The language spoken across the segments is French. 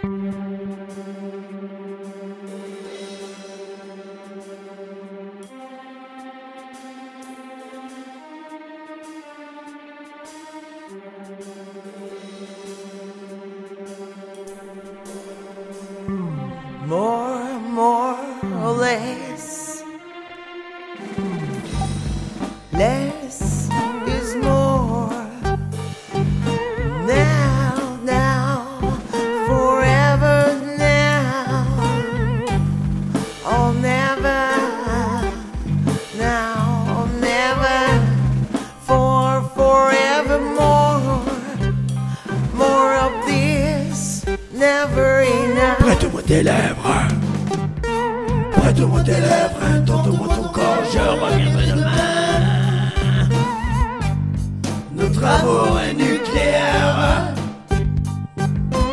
More, more or less. Less. Tes lèvres. Prête-moi tes lèvres, tente-moi ton corps, je reviendrai demain. Notre amour est nucléaire,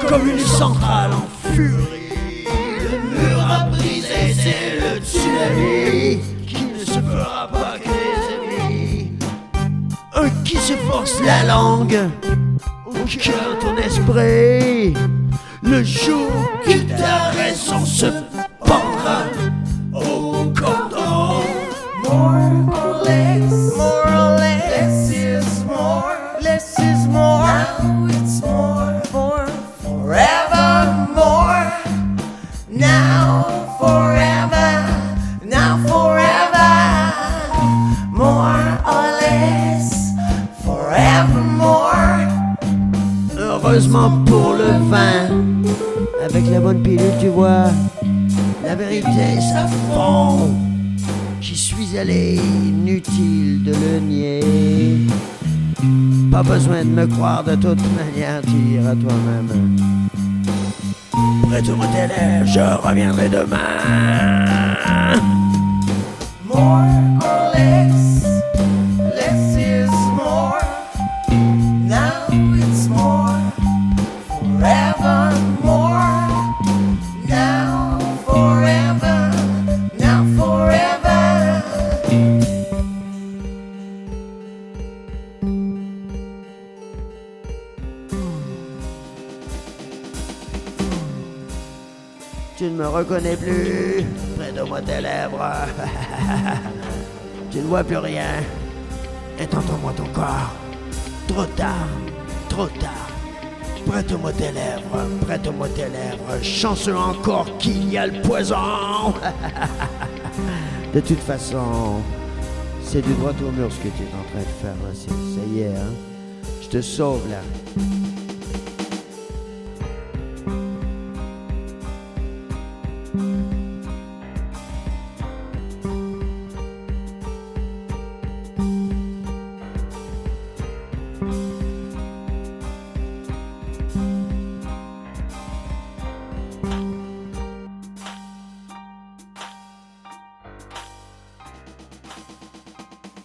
comme une centrale en furie. Le mur a brisé, c'est le tsunami qui ne se fera pas que les ennemis. Un qui se force la langue au cœur ton esprit. Le jour que ta raison se pendra au cordon. More or less, more or less, less is more, less is more. Now it's more for forever more. Now forever, now forever, more or less, forevermore. Heureusement pour le vin, avec la bonne pilule, tu vois, la vérité ça fond. J'y suis allé, inutile de le nier. Pas besoin de me croire de toute manière, tu iras toi-même. Prête-moi tes lèvres, je reviendrai demain. Tu ne me reconnais plus. Près de moi tes lèvres. tu ne vois plus rien. Et moi ton corps. Trop tard, trop tard. Prête-moi tes lèvres, prête-moi tes lèvres. Chanceux encore qu'il y a le poison. de toute façon, c'est du droit au mur ce que tu es en train de faire. Ça y est, hein. Je te sauve là.